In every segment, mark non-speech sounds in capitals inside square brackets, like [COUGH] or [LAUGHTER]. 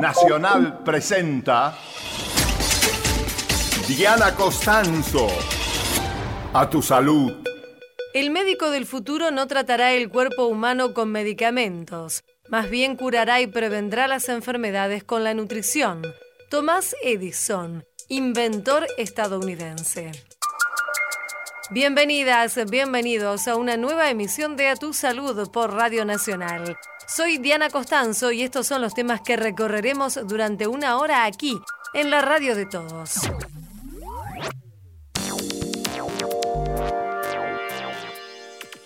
Nacional presenta Diana Costanzo. A tu salud. El médico del futuro no tratará el cuerpo humano con medicamentos, más bien curará y prevendrá las enfermedades con la nutrición. Thomas Edison, inventor estadounidense. Bienvenidas, bienvenidos a una nueva emisión de A Tu Salud por Radio Nacional. Soy Diana Costanzo y estos son los temas que recorreremos durante una hora aquí, en la radio de todos.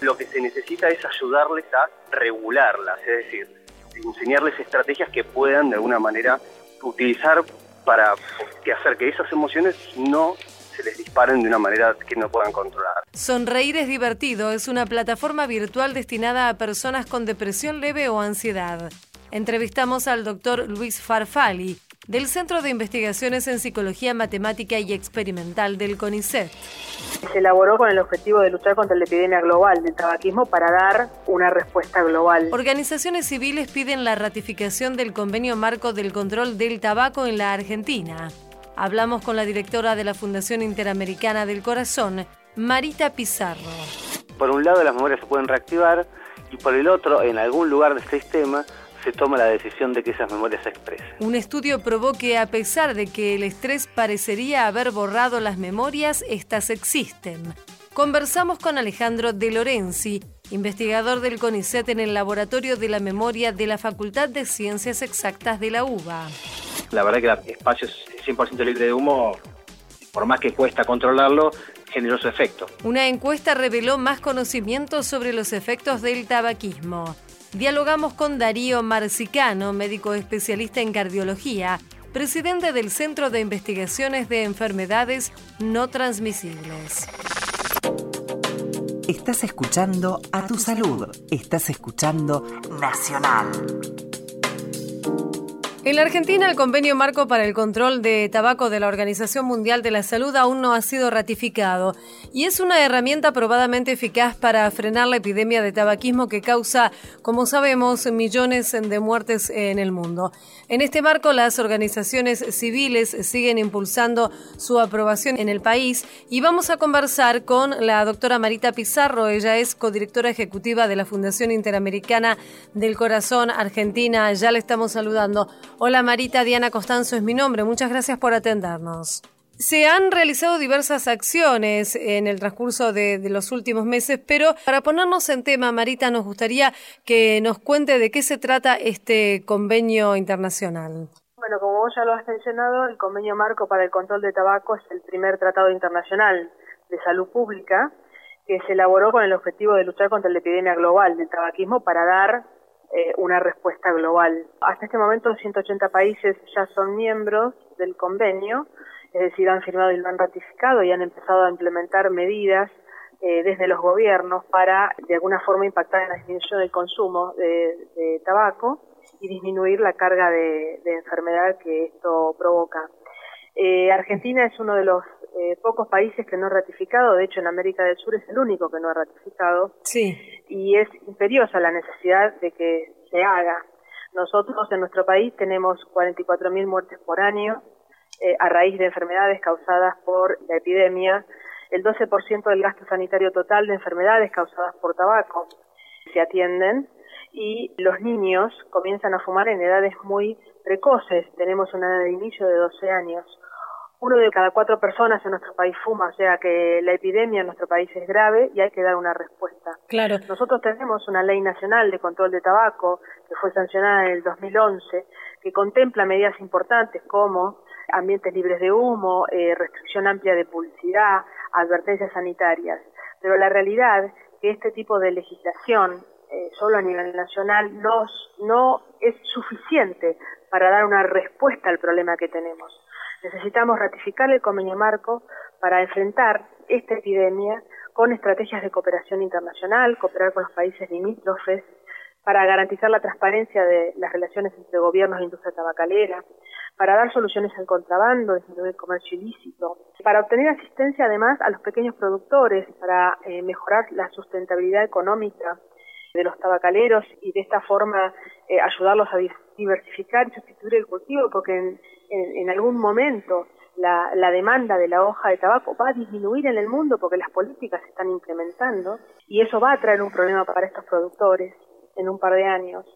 Lo que se necesita es ayudarles a regularlas, es decir, enseñarles estrategias que puedan de alguna manera utilizar para hacer que esas emociones no se les disparen de una manera que no puedan controlar. Sonreír es divertido es una plataforma virtual destinada a personas con depresión leve o ansiedad. Entrevistamos al doctor Luis Farfali, del Centro de Investigaciones en Psicología Matemática y Experimental del CONICET. Se elaboró con el objetivo de luchar contra la epidemia global del tabaquismo para dar una respuesta global. Organizaciones civiles piden la ratificación del convenio marco del control del tabaco en la Argentina. Hablamos con la directora de la Fundación Interamericana del Corazón, Marita Pizarro. Por un lado las memorias se pueden reactivar y por el otro, en algún lugar del sistema, se toma la decisión de que esas memorias se expresen. Un estudio probó que a pesar de que el estrés parecería haber borrado las memorias, estas existen. Conversamos con Alejandro De Lorenzi, investigador del CONICET en el Laboratorio de la Memoria de la Facultad de Ciencias Exactas de la UBA. La verdad que el espacio es 100% libre de humo, por más que cuesta controlarlo, generó su efecto. Una encuesta reveló más conocimientos sobre los efectos del tabaquismo. Dialogamos con Darío Marcicano, médico especialista en cardiología, presidente del Centro de Investigaciones de Enfermedades No Transmisibles. Estás escuchando a tu salud. Estás escuchando Nacional. En la Argentina, el convenio marco para el control de tabaco de la Organización Mundial de la Salud aún no ha sido ratificado y es una herramienta probadamente eficaz para frenar la epidemia de tabaquismo que causa, como sabemos, millones de muertes en el mundo. En este marco, las organizaciones civiles siguen impulsando su aprobación en el país y vamos a conversar con la doctora Marita Pizarro. Ella es codirectora ejecutiva de la Fundación Interamericana del Corazón Argentina. Ya le estamos saludando. Hola Marita, Diana Costanzo es mi nombre. Muchas gracias por atendernos. Se han realizado diversas acciones en el transcurso de, los últimos meses, pero para ponernos en tema, Marita, nos gustaría que nos cuente de qué se trata este convenio internacional. Bueno, como vos ya lo has mencionado, el convenio marco para el control de tabaco es el primer tratado internacional de salud pública que se elaboró con el objetivo de luchar contra la epidemia global del tabaquismo para dar eh, una respuesta global. Hasta este momento 180 países ya son miembros del convenio, es decir, han firmado y lo han ratificado y han empezado a implementar medidas eh, desde los gobiernos para de alguna forma impactar en la disminución del consumo de, tabaco y disminuir la carga de, enfermedad que esto provoca. Eh, Argentina es uno de los eh, pocos países que no ha ratificado, de hecho en América del Sur es el único que no ha ratificado, sí. y es imperiosa la necesidad de que se haga. Nosotros en nuestro país tenemos 44.000 muertes por año eh, a raíz de enfermedades causadas por la epidemia, el 12% del gasto sanitario total de enfermedades causadas por tabaco se atienden y los niños comienzan a fumar en edades muy precoces, tenemos una edad de inicio de 12 años uno de cada cuatro personas en nuestro país fuma, o sea que la epidemia en nuestro país es grave y hay que dar una respuesta. Claro. Nosotros tenemos una ley nacional de control de tabaco que fue sancionada en el 2011 que contempla medidas importantes como ambientes libres de humo, eh, restricción amplia de publicidad, advertencias sanitarias. Pero la realidad es que este tipo de legislación eh, solo a nivel nacional no, no es suficiente para dar una respuesta al problema que tenemos. Necesitamos ratificar el convenio marco para enfrentar esta epidemia con estrategias de cooperación internacional, cooperar con los países limítrofes, para garantizar la transparencia de las relaciones entre gobiernos e industria tabacalera, para dar soluciones al contrabando, disminuir el comercio ilícito, para obtener asistencia además a los pequeños productores, para eh, mejorar la sustentabilidad económica de los tabacaleros y de esta forma eh, ayudarlos a diversificar y sustituir el cultivo, porque en, en, algún momento la, la, demanda de la hoja de tabaco va a disminuir en el mundo porque las políticas se están implementando y eso va a traer un problema para estos productores en un par de años.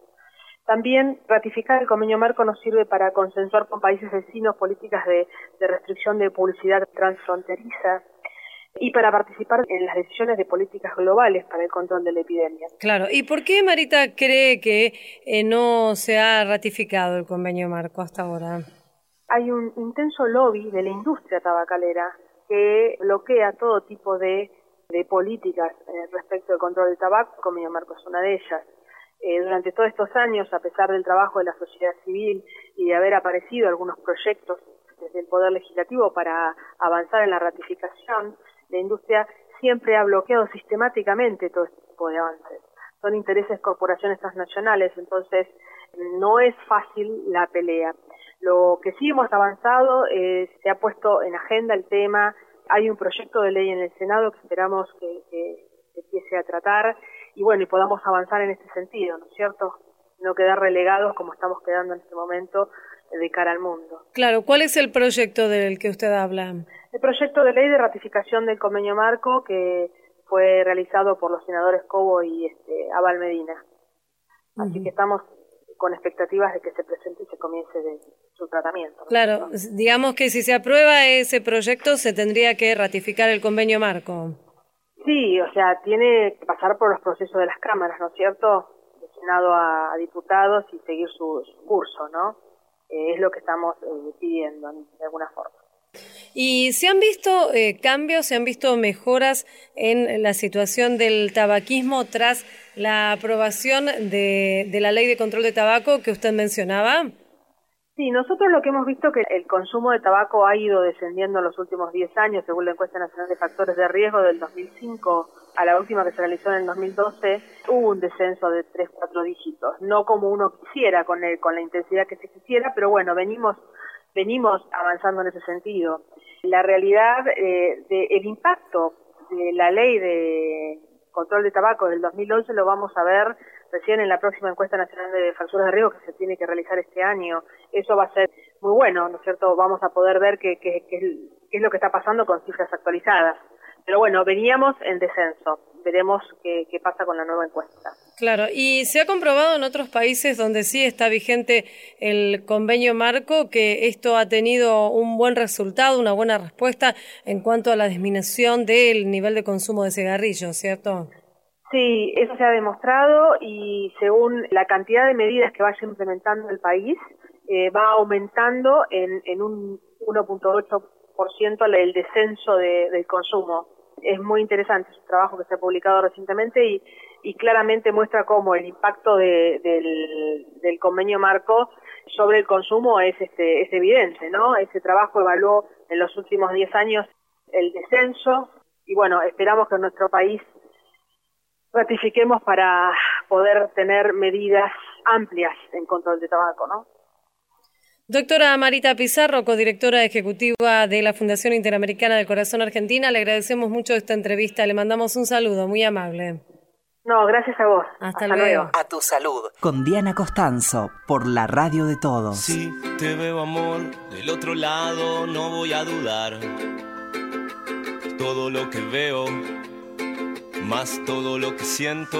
También ratificar el convenio marco nos sirve para consensuar con países vecinos políticas de, restricción de publicidad transfronteriza, y para participar en las decisiones de políticas globales para el control de la epidemia. Claro, ¿y por qué Marita cree que eh, no se ha ratificado el convenio marco hasta ahora? Hay un intenso lobby de la industria tabacalera que bloquea todo tipo de, políticas eh, respecto del control del tabaco, convenio marco es una de ellas. Eh, durante todos estos años, a pesar del trabajo de la sociedad civil y de haber aparecido algunos proyectos desde el Poder Legislativo para avanzar en la ratificación, la industria siempre ha bloqueado sistemáticamente todo este tipo de avances. Son intereses corporaciones transnacionales, entonces no es fácil la pelea. Lo que sí hemos avanzado, es, se ha puesto en agenda el tema, hay un proyecto de ley en el Senado que esperamos que, que, empiece a tratar y bueno, y podamos avanzar en este sentido, ¿no es cierto? No quedar relegados como estamos quedando en este momento de cara al mundo. Claro, ¿cuál es el proyecto del que usted habla? El proyecto de ley de ratificación del convenio marco que fue realizado por los senadores Cobo y este, Abal Medina. Así que estamos con expectativas de que se presente y se comience de, su tratamiento. Claro, digamos que si se aprueba ese proyecto se tendría que ratificar el convenio marco. Sí, o sea, tiene que pasar por los procesos de las cámaras, ¿no es cierto? De Senado a, diputados y seguir su, curso, ¿no? Eh, es lo que estamos eh, pidiendo de alguna forma. ¿Y se han visto eh, cambios, se han visto mejoras en la situación del tabaquismo tras la aprobación de, la ley de control de tabaco que usted mencionaba? Sí, nosotros lo que hemos visto es que el consumo de tabaco ha ido descendiendo en los últimos 10 años, según la encuesta nacional de factores de riesgo del 2005 a la última que se realizó en el 2012, hubo un descenso de 3, 4 dígitos, no como uno quisiera, con, el, con la intensidad que se quisiera, pero bueno, venimos venimos avanzando en ese sentido. La realidad eh, del impacto de la ley de control de tabaco del 2011 lo vamos a ver recién en la próxima encuesta nacional de facturas de riesgo que se tiene que realizar este año. Eso va a ser muy bueno, ¿no es cierto? Vamos a poder ver qué, qué, qué es lo que está pasando con cifras actualizadas. Pero bueno, veníamos en descenso veremos qué, pasa con la nueva encuesta. Claro, y se ha comprobado en otros países donde sí está vigente el convenio marco que esto ha tenido un buen resultado, una buena respuesta en cuanto a la disminución del nivel de consumo de cigarrillos, ¿cierto? Sí, eso se ha demostrado y según la cantidad de medidas que vaya implementando el país, eh, va aumentando en, en un 1.8% el descenso de, del consumo es muy interesante, es un trabajo que se ha publicado recientemente y, claramente muestra cómo el impacto de, del, del, convenio marco sobre el consumo es, este, es evidente, ¿no? Ese trabajo evaluó en los últimos 10 años el descenso y bueno, esperamos que en nuestro país ratifiquemos para poder tener medidas amplias en control de tabaco, ¿no? Doctora Marita Pizarro, codirectora ejecutiva de la Fundación Interamericana del Corazón Argentina, le agradecemos mucho esta entrevista, le mandamos un saludo muy amable. No, gracias a vos. Hasta, luego. A tu salud. Con Diana Costanzo, por la radio de todos. Si te veo amor del otro lado, no voy a dudar. Todo lo que veo, más todo lo que siento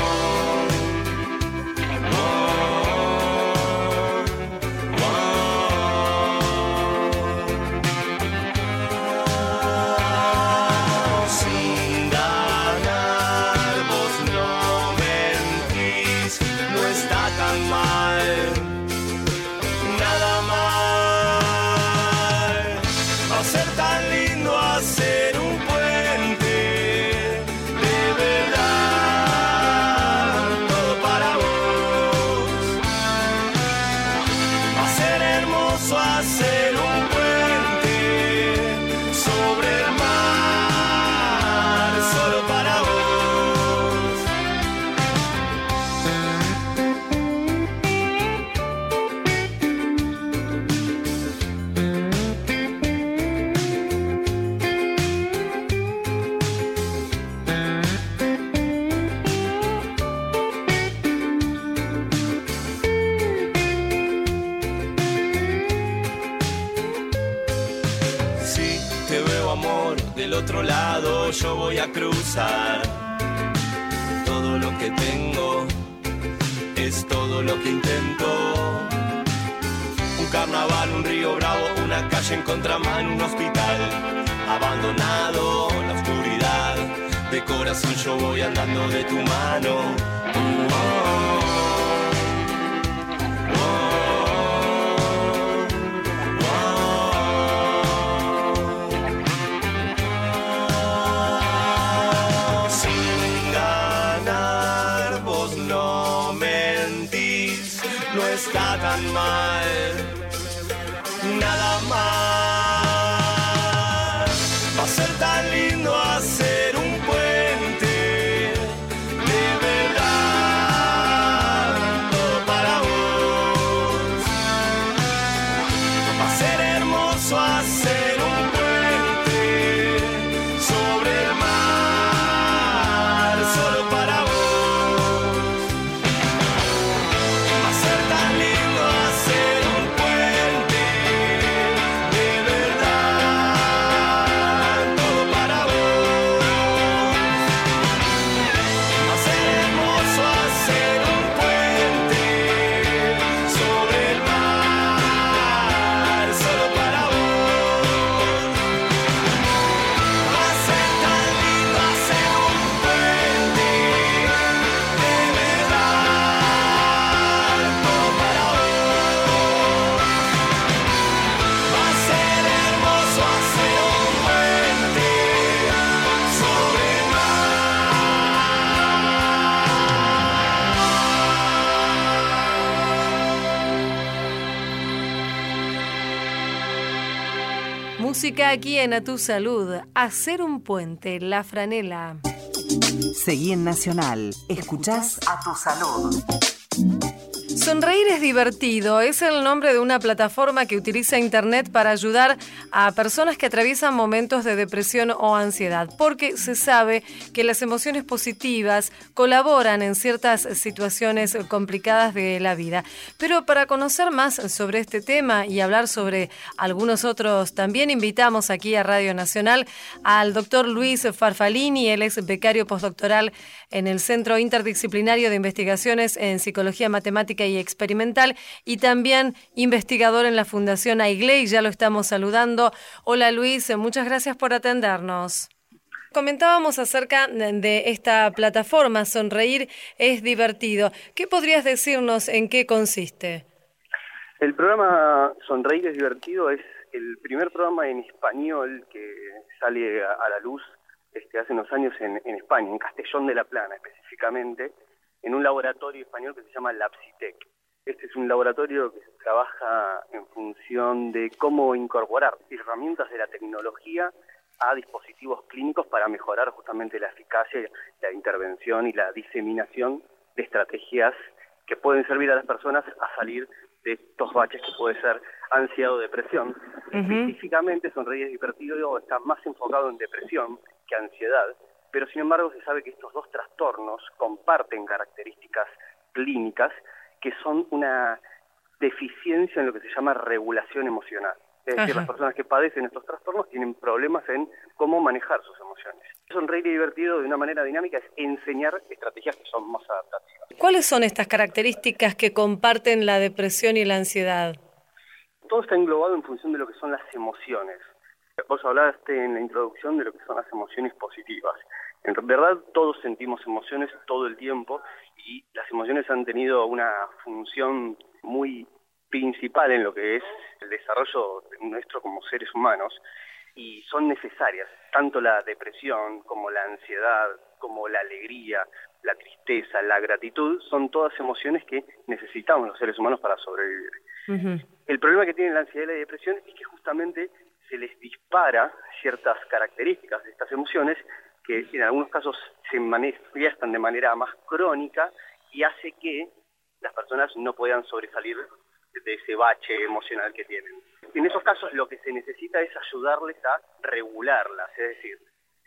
Sin calle en un hospital abandonado, la oscuridad. De corazón yo voy andando de tu mano. Oh, Música aquí en A Tu Salud. Hacer un puente, la franela. Seguí en Nacional. Escuchás a tu salud. Sonreír es divertido, es el nombre de una plataforma que utiliza Internet para ayudar a personas que atraviesan momentos de depresión o ansiedad, porque se sabe que las emociones positivas colaboran en ciertas situaciones complicadas de la vida. Pero para conocer más sobre este tema y hablar sobre algunos otros, también invitamos aquí a Radio Nacional al doctor Luis Farfalini, él es becario postdoctoral en el Centro Interdisciplinario de Investigaciones en Psicología Matemática y Experimental y también investigador en la Fundación AIGLE ya lo estamos saludando. Hola Luis, muchas gracias por atendernos. Comentábamos acerca de esta plataforma, Sonreír es divertido. ¿Qué podrías decirnos en qué consiste? El programa Sonreír es divertido es el primer programa en español que sale a la luz este, hace unos años en, en España, en Castellón de la Plana específicamente, en un laboratorio español que se llama Lapsitec. Este es un laboratorio que trabaja en función de cómo incorporar herramientas de la tecnología a dispositivos clínicos para mejorar justamente la eficacia, la intervención y la diseminación de estrategias que pueden servir a las personas a salir de estos baches que puede ser ansiedad o depresión. Específicamente, Sonreír es divertido está más enfocado en depresión que ansiedad, pero sin embargo se sabe que estos dos trastornos comparten características clínicas que son una deficiencia en lo que se llama regulación emocional. Es decir, las personas que padecen estos trastornos tienen problemas en cómo manejar sus emociones. Sonreír y divertido de una manera dinámica es enseñar estrategias que son más adaptativas. ¿Cuáles son estas características que comparten la depresión y la ansiedad? Todo está englobado en función de lo que son las emociones. Vos hablaste en la introducción de lo que son las emociones positivas. En verdad todos sentimos emociones todo el tiempo y las emociones han tenido una función muy principal en lo que es el desarrollo nuestro como seres humanos y son necesarias, tanto la depresión como la ansiedad, como la alegría, la tristeza, la gratitud, son todas emociones que necesitamos los seres humanos para sobrevivir. El problema que tiene la ansiedad y la depresión es que justamente se les dispara ciertas características de estas emociones que en algunos casos se manifiestan de manera más crónica y hace que las personas no puedan sobresalir de ese bache emocional que tienen. En esos casos lo que se necesita es ayudarles a regularlas, es decir,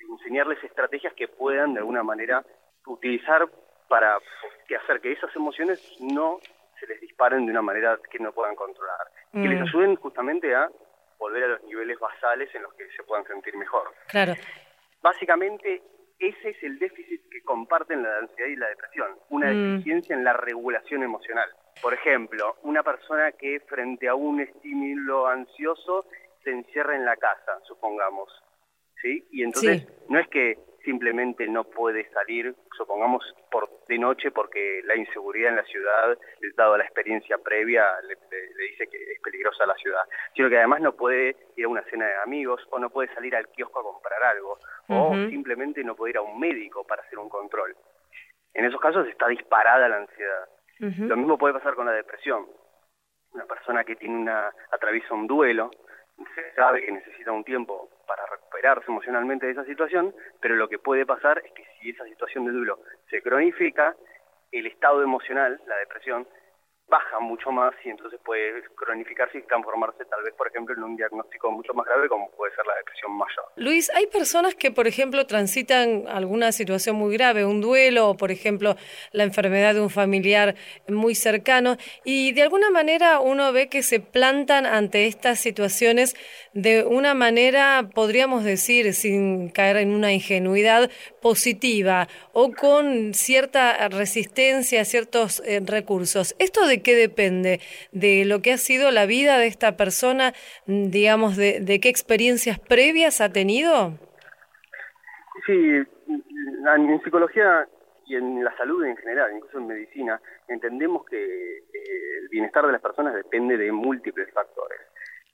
enseñarles estrategias que puedan de alguna manera utilizar para que hacer que esas emociones no se les disparen de una manera que no puedan controlar, que les mm. ayuden justamente a volver a los niveles basales en los que se puedan sentir mejor. Claro. Básicamente ese es el déficit que comparten la ansiedad y la depresión, una mm. deficiencia en la regulación emocional. Por ejemplo, una persona que frente a un estímulo ansioso se encierra en la casa, supongamos, ¿sí? Y entonces no es que simplemente no puede salir, supongamos, por de noche porque la inseguridad en la ciudad, dado la experiencia previa, le, dice que es peligrosa la ciudad, sino que además no puede ir a una cena de amigos o no puede salir al kiosco a comprar algo o simplemente no puede ir a un médico para hacer un control. En esos casos está disparada la ansiedad. Lo mismo puede pasar con la depresión. Una persona que tiene una atraviesa un duelo, se sabe que necesita un tiempo para recuperarse emocionalmente de esa situación, pero lo que puede pasar es que si esa situación de duelo se cronifica, el estado emocional, la depresión, baja mucho más y entonces puede cronificarse y transformarse tal vez, por ejemplo, en un diagnóstico mucho más grave como puede ser la depresión mayor. Luis, hay personas que, por ejemplo, transitan alguna situación muy grave, un duelo o, por ejemplo, la enfermedad de un familiar muy cercano y de alguna manera uno ve que se plantan ante estas situaciones de una manera, podríamos decir, sin caer en una ingenuidad positiva o con cierta resistencia a ciertos eh, recursos. ¿Esto qué depende? ¿De lo que ha sido la vida de esta persona? Digamos, de, de qué experiencias previas ha tenido? Sí, en psicología y en la salud en general, incluso en medicina, entendemos que el bienestar de las personas depende de múltiples factores.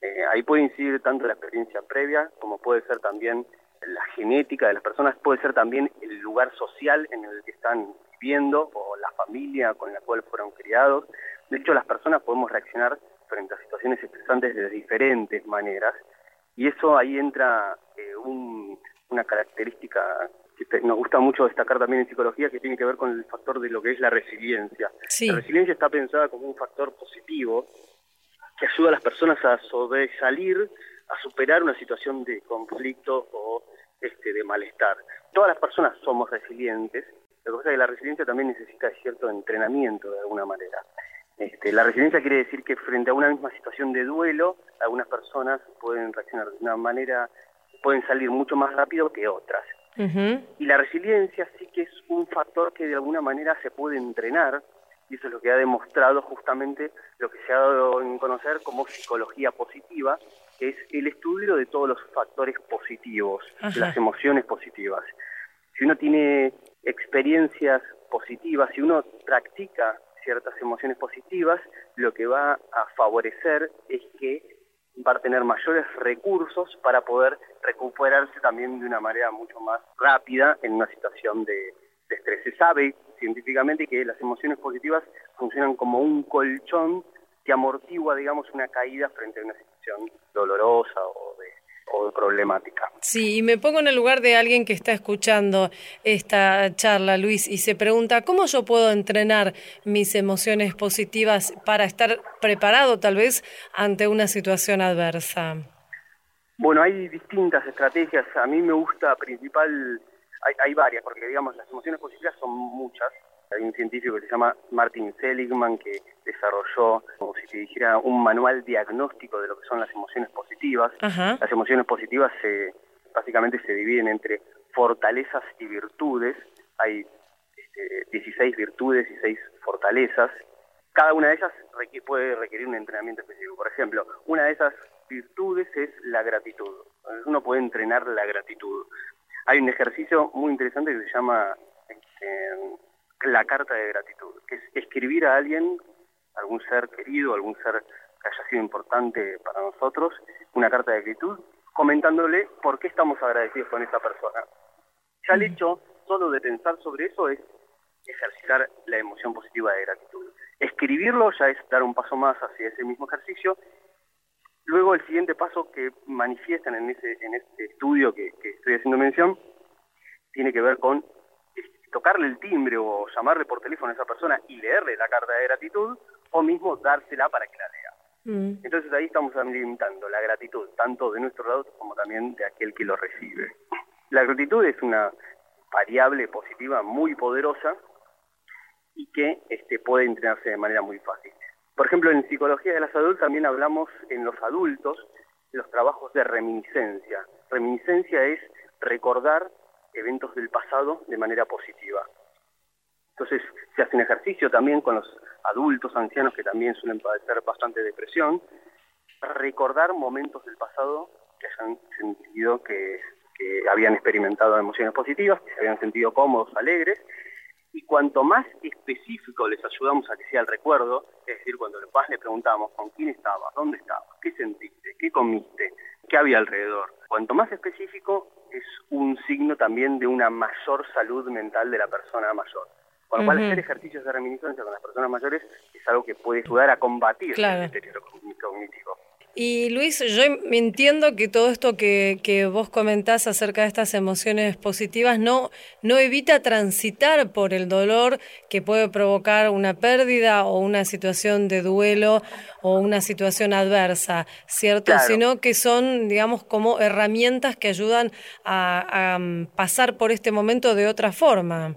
Eh, ahí puede incidir tanto la experiencia previa como puede ser también la genética de las personas, puede ser también el lugar social en el que están viviendo o la familia con la cual fueron criados. De hecho, las personas podemos reaccionar frente a situaciones estresantes de diferentes maneras y eso ahí entra eh, una característica que nos gusta mucho destacar también en psicología que tiene que ver con el factor de lo que es la resiliencia. La resiliencia está pensada como un factor positivo que ayuda a las personas a sobresalir, a superar una situación de conflicto o este, de malestar. Todas las personas somos resilientes, lo que pasa es que la resiliencia también necesita cierto entrenamiento de alguna manera. Este, la resiliencia quiere decir que frente a una misma situación de duelo, algunas personas pueden reaccionar de una manera, pueden salir mucho más rápido que otras. Y la resiliencia sí que es un factor que de alguna manera se puede entrenar, y eso es lo que ha demostrado justamente lo que se ha dado en conocer como psicología positiva, que es el estudio de todos los factores positivos, las emociones positivas. Si uno tiene experiencias positivas, si uno practica ciertas emociones positivas, lo que va a favorecer es que va a tener mayores recursos para poder recuperarse también de una manera mucho más rápida en una situación de, estrés. Se sabe científicamente que las emociones positivas funcionan como un colchón que amortigua, digamos, una caída frente a una situación dolorosa o de, o problemática. Sí, y me pongo en el lugar de alguien que está escuchando esta charla, Luis, y se pregunta, ¿cómo yo puedo entrenar mis emociones positivas para estar preparado tal vez ante una situación adversa? Bueno, hay distintas estrategias. A mí me gusta principal hay, hay varias, porque digamos las emociones positivas son muchas, Hay un científico que se llama Martin Seligman que desarrolló, como si te dijera, un manual diagnóstico de lo que son las emociones positivas. Las emociones positivas se, básicamente se dividen entre fortalezas y virtudes. Hay 16 este, virtudes y 6 fortalezas. Cada una de ellas puede requerir un entrenamiento específico. Por ejemplo, una de esas virtudes es la gratitud. Uno puede entrenar la gratitud. Hay un ejercicio muy interesante que se llama este, la carta de gratitud, que es escribir a alguien, algún ser querido, algún ser que haya sido importante para nosotros, una carta de gratitud, comentándole por qué estamos agradecidos con esa persona. Ya el hecho solo de pensar sobre eso es ejercitar la emoción positiva de gratitud. Escribirlo ya es dar un paso más hacia ese mismo ejercicio. Luego el siguiente paso que manifiestan en, ese, en este estudio que, que estoy haciendo mención tiene que ver con tocarle el timbre o llamarle por teléfono a esa persona y leerle la carta de gratitud o mismo dársela para que la lea. Mm. Entonces ahí estamos alimentando la gratitud tanto de nuestro lado como también de aquel que lo recibe. La gratitud es una variable positiva muy poderosa y que este, puede entrenarse de manera muy fácil. Por ejemplo, en psicología de la salud también hablamos en los adultos los trabajos de reminiscencia. Reminiscencia es recordar eventos del pasado de manera positiva. Entonces se hace un ejercicio también con los adultos, ancianos que también suelen padecer bastante depresión, recordar momentos del pasado que hayan sentido que, habían experimentado emociones positivas, que se habían sentido cómodos, alegres, y cuanto más específico les ayudamos a que sea el recuerdo, es decir, cuando más le preguntamos con quién estabas, dónde estabas, qué sentiste, qué comiste, qué había alrededor, cuanto más específico es un signo también de una mayor salud mental de la persona mayor. Con lo cual, hacer ejercicios de reminiscencia con las personas mayores es algo que puede ayudar a combatir el deterioro cognitivo. Y Luis, yo entiendo que todo esto que, que, vos comentás acerca de estas emociones positivas no, no evita transitar por el dolor que puede provocar una pérdida o una situación de duelo o una situación adversa, ¿cierto? Sino que son, digamos, como herramientas que ayudan a, pasar por este momento de otra forma.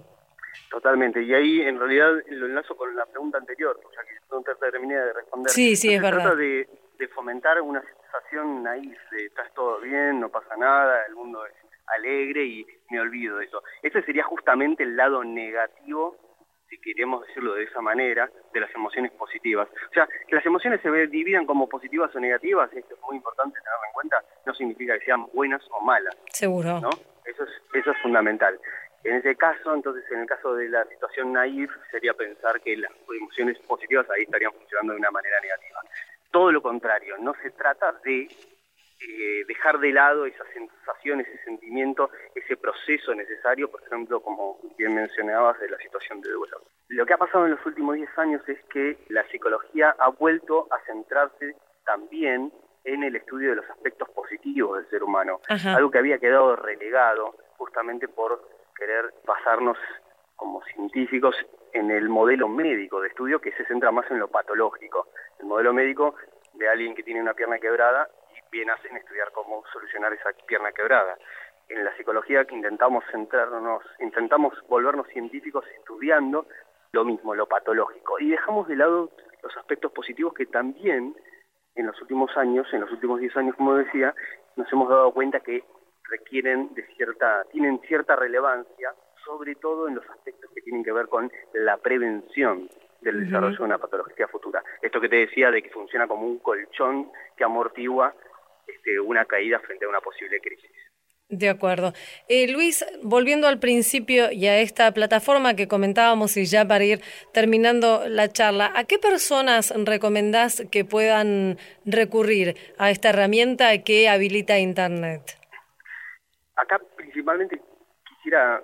Totalmente, y ahí en realidad lo enlazo con la pregunta anterior, ya que no te terminé de responder. Sí, sí, es verdad de fomentar una sensación naif de estás todo bien, no pasa nada, el mundo es alegre y me olvido de eso. Ese sería justamente el lado negativo, si queremos decirlo de esa manera, de las emociones positivas. O sea, que las emociones se dividan como positivas o negativas, esto es muy importante tenerlo en cuenta, no significa que sean buenas o malas. Seguro. ¿no? Eso es, eso es fundamental. En ese caso, entonces, en el caso de la situación naif, sería pensar que las emociones positivas ahí estarían funcionando de una manera negativa todo lo contrario, no se trata de eh, dejar de lado esas sensaciones, ese sentimiento, ese proceso necesario, por ejemplo, como bien mencionabas, de la situación de duelo. Lo que ha pasado en los últimos 10 años es que la psicología ha vuelto a centrarse también en el estudio de los aspectos positivos del ser humano, algo que había quedado relegado justamente por querer basarnos como científicos en el modelo médico de estudio que se centra más en lo patológico. El modelo médico de alguien que tiene una pierna quebrada y bien hacen estudiar cómo solucionar esa pierna quebrada. En la psicología que intentamos centrarnos, intentamos volvernos científicos estudiando lo mismo, lo patológico, y dejamos de lado los aspectos positivos que también en los últimos años, en los últimos 10 años, como decía, nos hemos dado cuenta que requieren de cierta, tienen cierta relevancia sobre todo en los aspectos que tienen que ver con la prevención del desarrollo de una patología futura. Esto que te decía de que funciona como un colchón que amortigua este, una caída frente a una posible crisis. De acuerdo. Eh, Luis, volviendo al principio y a esta plataforma que comentábamos y ya para ir terminando la charla, ¿a qué personas recomendás que puedan recurrir a esta herramienta que habilita Internet? Acá principalmente quisiera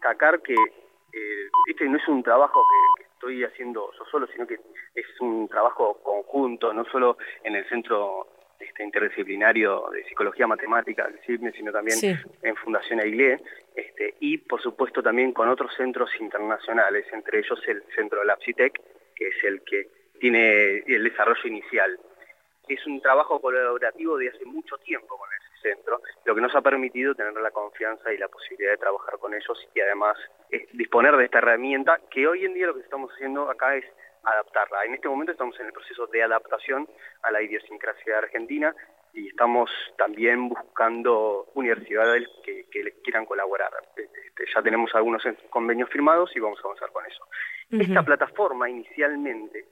destacar que eh, este no es un trabajo que, estoy haciendo yo solo, sino que es un trabajo conjunto, no solo en el Centro este, Interdisciplinario de Psicología Matemática sino también en Fundación AILE, este, y por supuesto también con otros centros internacionales, entre ellos el Centro LAPSITEC, que es el que tiene el desarrollo inicial. Es un trabajo colaborativo de hace mucho tiempo con el centro, lo que nos ha permitido tener la confianza y la posibilidad de trabajar con ellos y además disponer de esta herramienta que hoy en día lo que estamos haciendo acá es adaptarla. En este momento estamos en el proceso de adaptación a la idiosincrasia argentina y estamos también buscando universidades que, que quieran colaborar. Este, ya tenemos algunos convenios firmados y vamos a avanzar con eso. Esta plataforma inicialmente,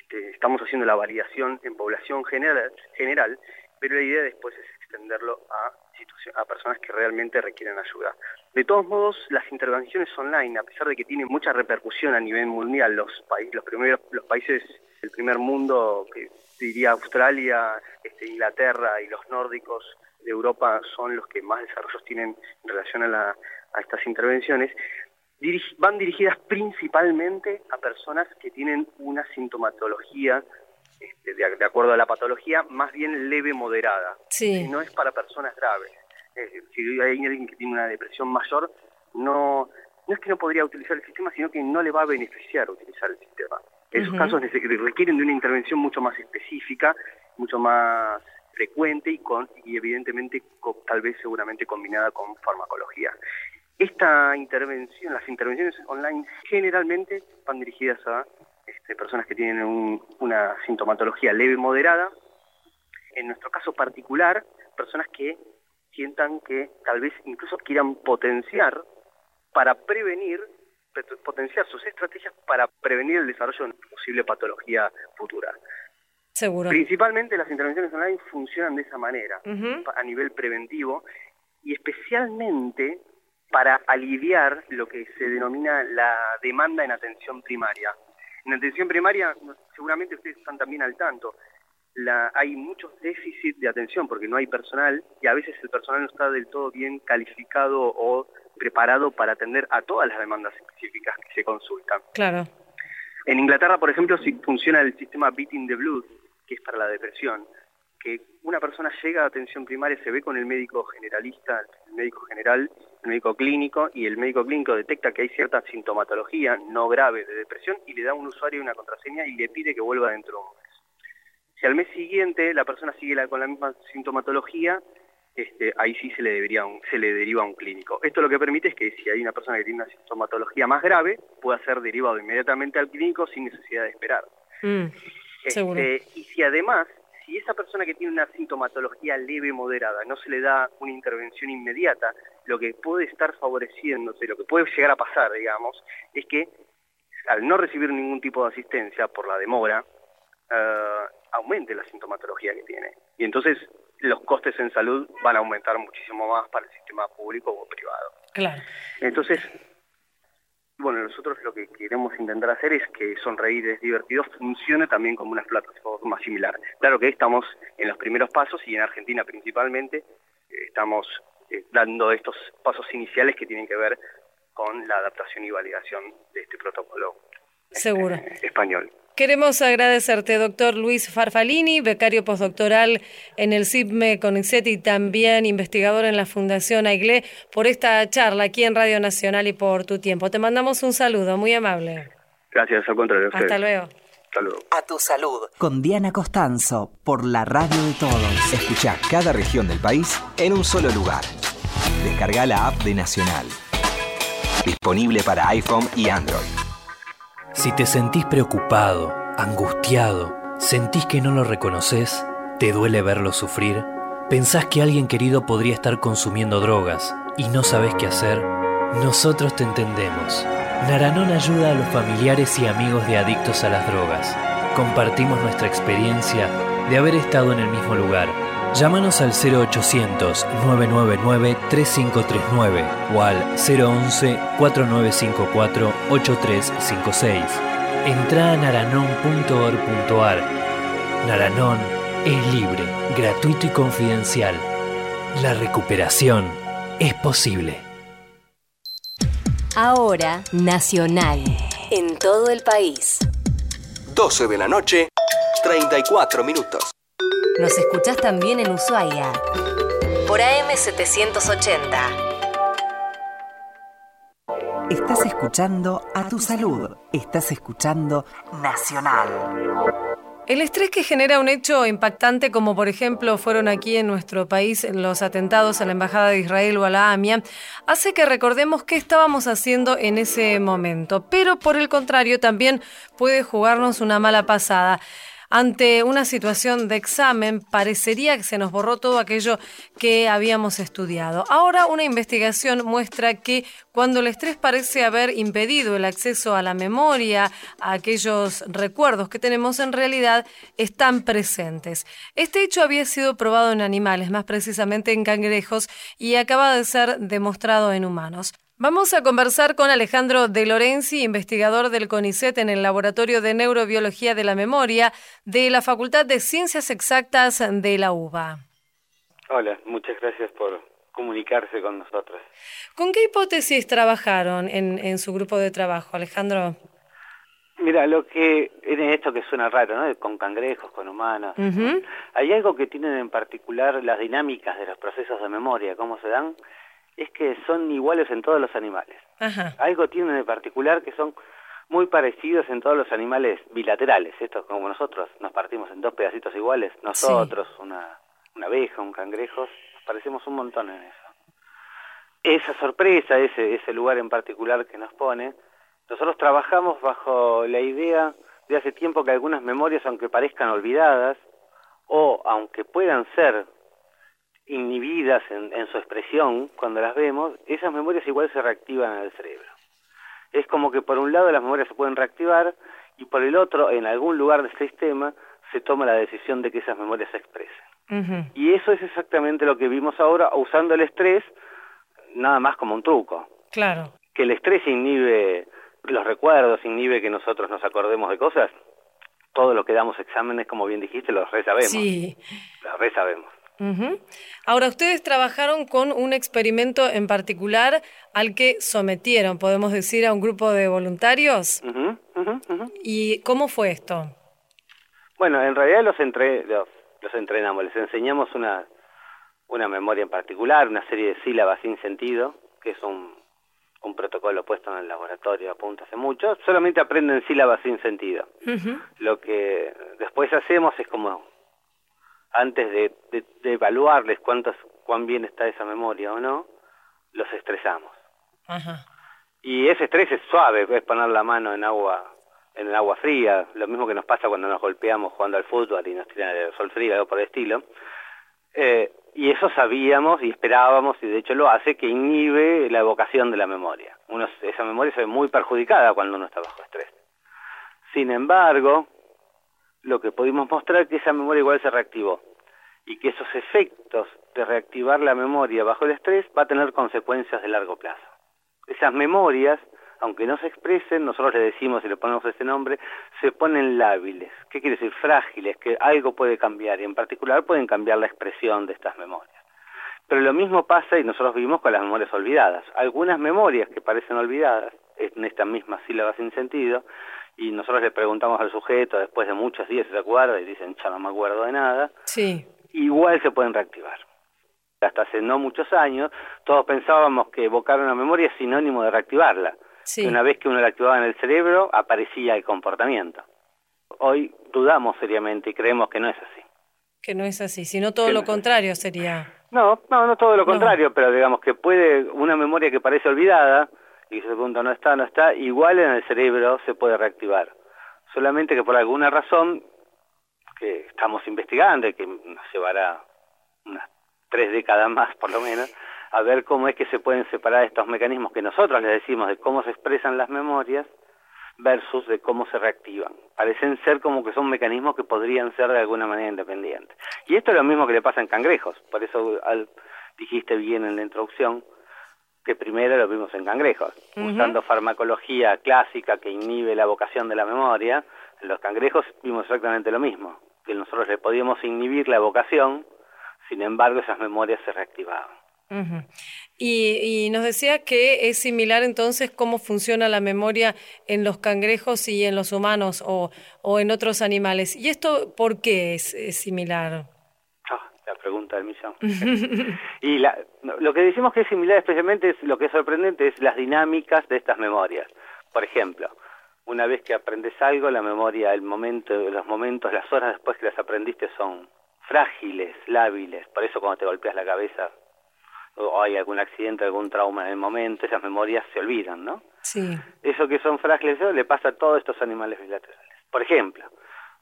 este, estamos haciendo la validación en población general, general, pero la idea después es extenderlo a, a personas que realmente requieren ayuda. De todos modos, las intervenciones online, a pesar de que tienen mucha repercusión a nivel mundial, los, países, los, primeros, países del primer mundo, que diría Australia, este, Inglaterra y los nórdicos de Europa son los que más desarrollos tienen en relación a, estas intervenciones, van dirigidas principalmente a personas que tienen una sintomatología, este, de, acuerdo a la patología, más bien leve moderada. Sí. no es para personas graves. si hay alguien que tiene una depresión mayor, no, no es que no podría utilizar el sistema, sino que no le va a beneficiar utilizar el sistema. Esos casos requieren de una intervención mucho más específica, mucho más frecuente y, con, y evidentemente tal vez seguramente combinada con farmacología. Esta intervención, las intervenciones online generalmente van dirigidas a este, personas que tienen una sintomatología leve moderada. En nuestro caso particular, personas que sientan que tal vez incluso quieran potenciar para prevenir, potenciar sus estrategias para prevenir el desarrollo de una posible patología futura. Seguro. Principalmente las intervenciones online funcionan de esa manera, a nivel preventivo, y especialmente para aliviar lo que se denomina la demanda en atención primaria. En atención primaria, seguramente ustedes están también al tanto, la, hay muchos déficits de atención porque no hay personal y a veces el personal no está del todo bien calificado o preparado para atender a todas las demandas específicas que se consultan. Claro. En Inglaterra, por ejemplo, si funciona el sistema Beating the Blues, que es para la depresión, que una persona llega a atención primaria, se ve con el médico generalista, el médico general, el médico clínico, y el médico clínico detecta que hay cierta sintomatología no grave de depresión y le da a un usuario una contraseña y le pide que vuelva dentro de un mes. Si al mes siguiente la persona sigue con la misma sintomatología, este, ahí sí se le, debería se le deriva a un clínico. Esto lo que permite es que si hay una persona que tiene una sintomatología más grave, pueda ser derivado inmediatamente al clínico sin necesidad de esperar. Mm. Este, y si además, si esa persona que tiene una sintomatología leve moderada no se le da una intervención inmediata, lo que puede estar favoreciéndose, lo que puede llegar a pasar, digamos, es que al no recibir ningún tipo de asistencia por la demora, eh, aumente la sintomatología que tiene. Y entonces los costes en salud van a aumentar muchísimo más para el sistema público o privado. Claro. Entonces, bueno, nosotros lo que queremos intentar hacer es que Sonreír es divertido funcione también como una plataforma similar. Claro que estamos en los primeros pasos y en Argentina principalmente estamos eh, dando estos pasos iniciales que tienen que ver con la adaptación y validación de este protocolo Seguro. Este, español. Queremos agradecerte, doctor Luis Farfalini, becario postdoctoral en el CIPME CONICET y también investigador en la Fundación AIGLE, por esta charla aquí en Radio Nacional y por tu tiempo. Te mandamos un saludo, muy amable. Gracias, al contrario. Hasta luego. Hasta luego. A tu salud. Con Diana Costanzo, por la radio de todos. Escucha cada región del país en un solo lugar. Descarga la app de Nacional. Disponible para iPhone y Android. Si te sentís preocupado, angustiado, sentís que no lo reconoces, te duele verlo sufrir, pensás que alguien querido podría estar consumiendo drogas y no sabes qué hacer, nosotros te entendemos. Naranón ayuda a los familiares y amigos de adictos a las drogas. Compartimos nuestra experiencia de haber estado en el mismo lugar. Llámanos al 0800-999-3539 o al 011-4954-8356. Entra a naranón.org.ar. Naranón es libre, gratuito y confidencial. La recuperación es posible. Ahora, Nacional. En todo el país. 12 de la noche, 34 minutos. Nos escuchás también en Ushuaia por AM780. Estás escuchando a tu salud. Estás escuchando Nacional. El estrés que genera un hecho impactante como por ejemplo fueron aquí en nuestro país los atentados a la Embajada de Israel o a la AMIA, hace que recordemos qué estábamos haciendo en ese momento, pero por el contrario también puede jugarnos una mala pasada. Ante una situación de examen, parecería que se nos borró todo aquello que habíamos estudiado. Ahora una investigación muestra que cuando el estrés parece haber impedido el acceso a la memoria, a aquellos recuerdos que tenemos, en realidad están presentes. Este hecho había sido probado en animales, más precisamente en cangrejos, y acaba de ser demostrado en humanos. Vamos a conversar con Alejandro De Lorenzi, investigador del CONICET en el Laboratorio de Neurobiología de la Memoria de la Facultad de Ciencias Exactas de la UBA. Hola, muchas gracias por comunicarse con nosotros. ¿Con qué hipótesis trabajaron en, en su grupo de trabajo, Alejandro? Mira, lo que en esto que suena raro, ¿no? Con cangrejos, con humanos. Hay algo que tienen en particular las dinámicas de los procesos de memoria, cómo se dan, es que son iguales en todos los animales. Algo tienen de particular que son muy parecidos en todos los animales bilaterales. Esto como nosotros nos partimos en dos pedacitos iguales. Nosotros, una, una abeja, un cangrejo, nos parecemos un montón en eso. Esa sorpresa, ese, ese lugar en particular que nos pone, nosotros trabajamos bajo la idea de hace tiempo que algunas memorias, aunque parezcan olvidadas, o aunque puedan ser inhibidas en, en, su expresión cuando las vemos, esas memorias igual se reactivan en el cerebro. Es como que por un lado las memorias se pueden reactivar y por el otro, en algún lugar del sistema, se toma la decisión de que esas memorias se expresen. Y eso es exactamente lo que vimos ahora usando el estrés nada más como un truco. Claro. Que el estrés inhibe los recuerdos, inhibe que nosotros nos acordemos de cosas. Todo lo que damos exámenes, como bien dijiste, los re sabemos. Sí. Los Ahora, ustedes trabajaron con un experimento en particular al que sometieron, podemos decir, a un grupo de voluntarios. ¿Y cómo fue esto? Bueno, en realidad los, entre, los, los, entrenamos, les enseñamos una, una memoria en particular, una serie de sílabas sin sentido, que es un, un protocolo puesto en el laboratorio a punto hace mucho. Solamente aprenden sílabas sin sentido. Lo que después hacemos es como antes de, de, evaluarles cuántos, cuán bien está esa memoria o no, los estresamos. Y ese estrés es suave, es poner la mano en agua en el agua fría, lo mismo que nos pasa cuando nos golpeamos jugando al fútbol y nos tiran el sol frío, algo por el estilo. Eh, y eso sabíamos y esperábamos, y de hecho lo hace, que inhibe la evocación de la memoria. Uno, esa memoria se ve muy perjudicada cuando uno está bajo estrés. Sin embargo, lo que pudimos mostrar es que esa memoria igual se reactivó y que esos efectos de reactivar la memoria bajo el estrés va a tener consecuencias de largo plazo. Esas memorias, aunque no se expresen, nosotros le decimos y le ponemos ese nombre, se ponen lábiles. ¿Qué quiere decir? Frágiles, que algo puede cambiar y en particular pueden cambiar la expresión de estas memorias. Pero lo mismo pasa y nosotros vivimos con las memorias olvidadas. Algunas memorias que parecen olvidadas, en esta misma sílaba sin sentido, y nosotros le preguntamos al sujeto después de muchos días si se acuerda y dicen ya no me acuerdo de nada, sí. igual se pueden reactivar. Hasta hace no muchos años todos pensábamos que evocar una memoria es sinónimo de reactivarla. Sí. Una vez que uno la activaba en el cerebro aparecía el comportamiento. Hoy dudamos seriamente y creemos que no es así. Que no es así, sino todo lo contrario sería. No, no, no todo lo contrario, pero digamos que puede una memoria que parece olvidada, y ese punto no está, no está, igual en el cerebro se puede reactivar. Solamente que por alguna razón que estamos investigando y que nos llevará unas tres décadas más por lo menos, a ver cómo es que se pueden separar estos mecanismos que nosotros les decimos de cómo se expresan las memorias versus de cómo se reactivan. Parecen ser como que son mecanismos que podrían ser de alguna manera independientes. Y esto es lo mismo que le pasa en cangrejos, por eso al, dijiste bien en la introducción, que primero lo vimos en cangrejos, usando farmacología clásica que inhibe la vocación de la memoria, en los cangrejos vimos exactamente lo mismo, que nosotros le podíamos inhibir la vocación, sin embargo esas memorias se reactivaban. y, y, nos decía que es similar entonces cómo funciona la memoria en los cangrejos y en los humanos o, o en otros animales. ¿Y esto por qué es, es similar? La pregunta del millón. [LAUGHS] y la, lo que decimos que es similar especialmente es lo que es sorprendente es las dinámicas de estas memorias. Por ejemplo, una vez que aprendes algo, la memoria, el momento, los momentos, las horas después que las aprendiste son frágiles, lábiles. Por eso cuando te golpeas la cabeza o hay algún accidente, algún trauma en el momento, esas memorias se olvidan, ¿no? Sí. Eso que son frágiles eso le pasa a todos estos animales bilaterales. Por ejemplo,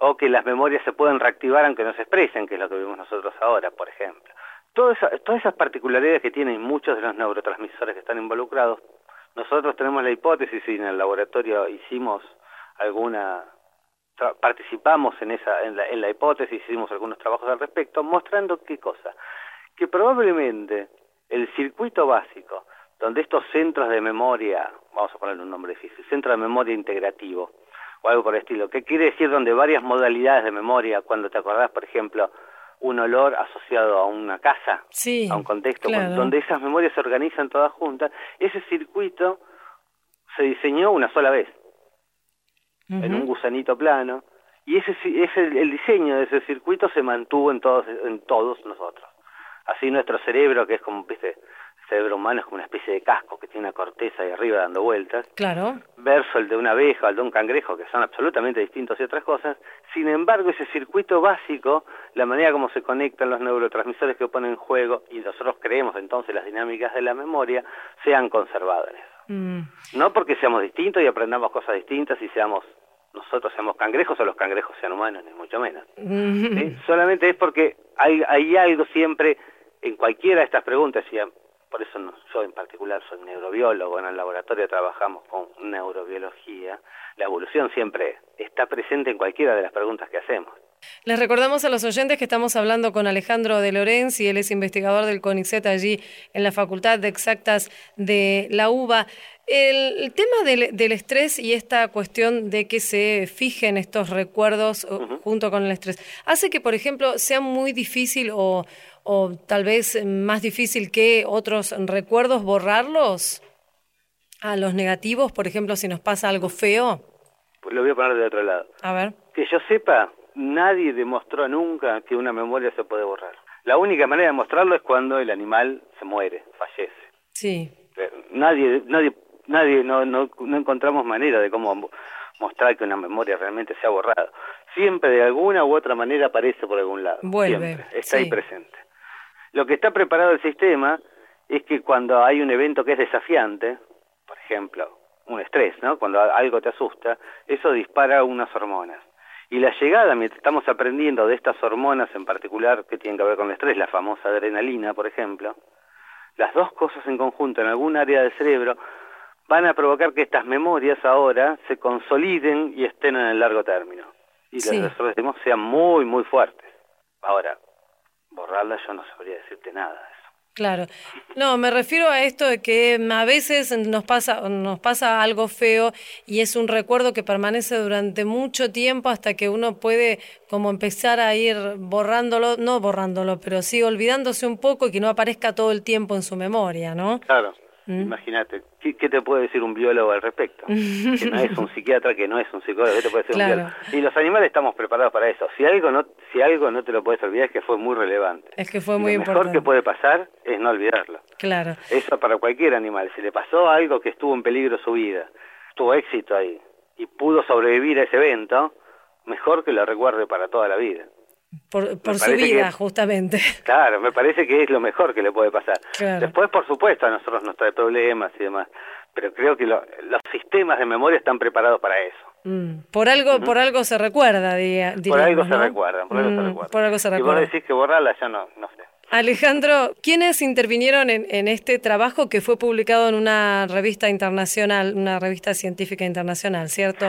o que las memorias se pueden reactivar aunque no se expresen, que es lo que vemos nosotros ahora, por ejemplo. Todas esas, todas esas particularidades que tienen muchos de los neurotransmisores que están involucrados, nosotros tenemos la hipótesis y en el laboratorio hicimos alguna participamos en esa en la, en la hipótesis hicimos algunos trabajos al respecto mostrando qué cosa que probablemente el circuito básico donde estos centros de memoria vamos a ponerle un nombre difícil centro de memoria integrativo o algo por el estilo. Que quiere decir donde varias modalidades de memoria cuando te acordás por ejemplo un olor asociado a una casa, a un contexto, donde esas memorias se organizan todas juntas, ese circuito se diseñó una sola vez, en un gusanito plano, y ese, ese el diseño de ese circuito se mantuvo en todos, en todos nosotros. Así nuestro cerebro, que es como, viste, cerebro humano es como una especie de casco que tiene una corteza ahí arriba dando vueltas. Claro. Verso el de una abeja o el de un cangrejo, que son absolutamente distintos y otras cosas. Sin embargo, ese circuito básico, la manera como se conectan los neurotransmisores que ponen en juego, y nosotros creemos entonces las dinámicas de la memoria, sean conservadas. Mm. No porque seamos distintos y aprendamos cosas distintas y seamos nosotros seamos cangrejos o los cangrejos sean humanos, ni mucho menos. Mm. Solamente es porque hay, hay algo siempre en cualquiera de estas preguntas, y por eso yo en particular soy neurobiólogo, en el laboratorio trabajamos con neurobiología, la evolución siempre está presente en cualquiera de las preguntas que hacemos. Les recordamos a los oyentes que estamos hablando con Alejandro de Lorenz y él es investigador del CONICET allí en la Facultad de Exactas de la UBA. El, tema del, estrés y esta cuestión de que se fijen estos recuerdos junto con el estrés, hace que, por ejemplo, sea muy difícil o, o tal vez más difícil que otros recuerdos borrarlos a los negativos, por ejemplo, si nos pasa algo feo? Pues lo voy a poner de otro lado. A ver. Que yo sepa, nadie demostró nunca que una memoria se puede borrar. La única manera de mostrarlo es cuando el animal se muere, fallece. Sí. Eh, nadie, nadie, nadie, no, no, no encontramos manera de cómo mostrar que una memoria realmente se ha borrado. Siempre de alguna u otra manera aparece por algún lado. Vuelve. Siempre, está ahí presente. Lo que está preparado el sistema es que cuando hay un evento que es desafiante, por ejemplo, un estrés, ¿no? Cuando algo te asusta, eso dispara unas hormonas. Y la llegada, mientras estamos aprendiendo de estas hormonas en particular que tienen que ver con el estrés, la famosa adrenalina, por ejemplo, las dos cosas en conjunto en algún área del cerebro van a provocar que estas memorias ahora se consoliden y estén en el largo término. Y los resultados sean muy, muy fuertes. Ahora, borrarla yo no sabría decirte nada de eso. Claro. No, me refiero a esto de que a veces nos pasa, nos pasa algo feo y es un recuerdo que permanece durante mucho tiempo hasta que uno puede como empezar a ir borrándolo, no borrándolo, pero sí olvidándose un poco y que no aparezca todo el tiempo en su memoria, ¿no? Claro. ¿Mm? Imagínate, ¿qué, te puede decir un biólogo al respecto? que no es un [LAUGHS] psiquiatra, que no es un psicólogo, ¿qué te puede decir un biólogo? Y los animales estamos preparados para eso. Si algo no si algo no te lo puedes olvidar es que fue muy relevante. Es que fue muy importante. Lo mejor que puede pasar es no olvidarlo. Claro. Eso para cualquier animal. Si le pasó algo que estuvo en peligro su vida, tuvo éxito ahí y pudo sobrevivir a ese evento, mejor que lo recuerde para toda la vida por, por su vida, justamente. Claro, me parece que es lo mejor que le puede pasar. Después, por supuesto, a nosotros nos trae problemas y demás, pero creo que los sistemas de memoria están preparados para eso. Mm, por algo, por algo se recuerda, diría, Por algo se recuerdan, por algo se mm, recuerdan. Por algo se Si vos decís que borrarla, ya no, no sé. Alejandro, ¿quiénes intervinieron en, en, este trabajo que fue publicado en una revista internacional, una revista científica internacional, cierto?